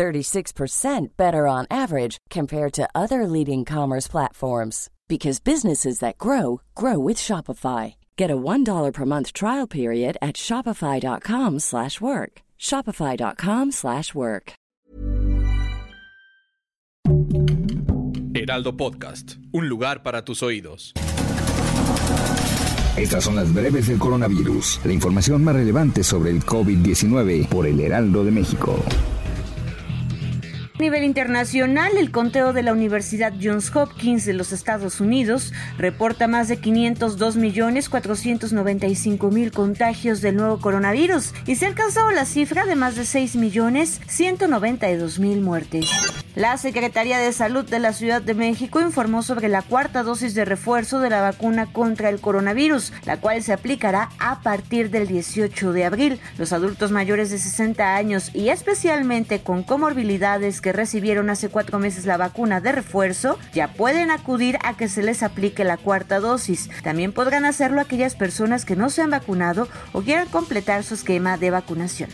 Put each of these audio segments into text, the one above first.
36% better on average compared to other leading commerce platforms because businesses that grow grow with Shopify. Get a $1 per month trial period at shopify.com/work. shopify.com/work. Heraldo Podcast, un lugar para tus oídos. Estas son las breves del coronavirus, la información más relevante sobre el COVID-19 por el Heraldo de México. A nivel internacional, el conteo de la Universidad Johns Hopkins de los Estados Unidos reporta más de 502 millones 495 mil contagios del nuevo coronavirus y se ha alcanzado la cifra de más de 6 millones 192 mil muertes. La Secretaría de Salud de la Ciudad de México informó sobre la cuarta dosis de refuerzo de la vacuna contra el coronavirus, la cual se aplicará a partir del 18 de abril. Los adultos mayores de 60 años y especialmente con comorbilidades que recibieron hace cuatro meses la vacuna de refuerzo ya pueden acudir a que se les aplique la cuarta dosis. También podrán hacerlo aquellas personas que no se han vacunado o quieran completar su esquema de vacunación.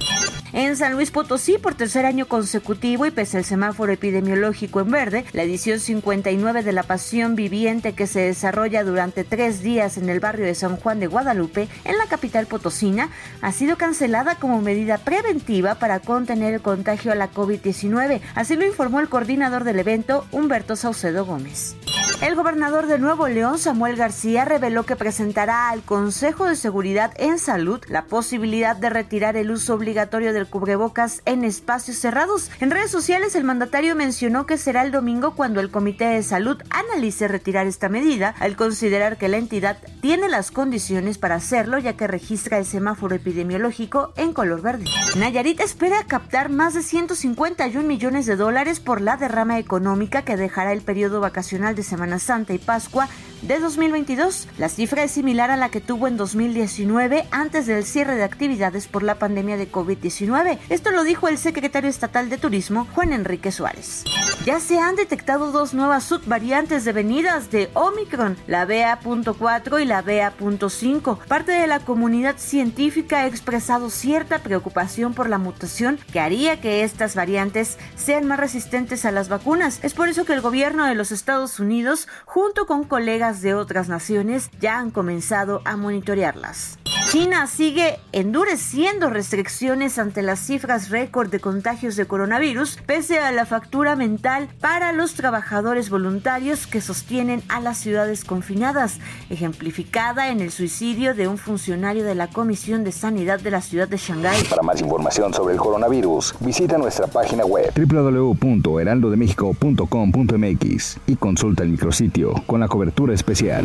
En San Luis Potosí, por tercer año consecutivo y pese al semáforo epidemiológico en verde, la edición 59 de la Pasión Viviente que se desarrolla durante tres días en el barrio de San Juan de Guadalupe, en la capital potosina, ha sido cancelada como medida preventiva para contener el contagio a la COVID-19. Así lo informó el coordinador del evento, Humberto Saucedo Gómez. El gobernador de Nuevo León, Samuel García, reveló que presentará al Consejo de Seguridad en Salud la posibilidad de retirar el uso obligatorio del cubrebocas en espacios cerrados. En redes sociales, el mandatario mencionó que será el domingo cuando el Comité de Salud analice retirar esta medida, al considerar que la entidad tiene las condiciones para hacerlo, ya que registra el semáforo epidemiológico en color verde. Nayarit espera captar más de 151 millones de dólares por la derrama económica que dejará el periodo vacacional de Semana Santa y Pascua de 2022. La cifra es similar a la que tuvo en 2019 antes del cierre de actividades por la pandemia de COVID-19. Esto lo dijo el secretario estatal de Turismo, Juan Enrique Suárez. Ya se han detectado dos nuevas subvariantes devenidas de Omicron, la BA.4 y la BA.5. Parte de la comunidad científica ha expresado cierta preocupación por la mutación que haría que estas variantes sean más resistentes a las vacunas. Es por eso que el gobierno de los Estados Unidos, junto con colegas de otras naciones, ya han comenzado a monitorearlas. China sigue endureciendo restricciones ante las cifras récord de contagios de coronavirus, pese a la factura mental para los trabajadores voluntarios que sostienen a las ciudades confinadas, ejemplificada en el suicidio de un funcionario de la Comisión de Sanidad de la ciudad de Shanghái. Para más información sobre el coronavirus, visita nuestra página web www.heraldodemexico.com.mx y consulta el micrositio con la cobertura especial.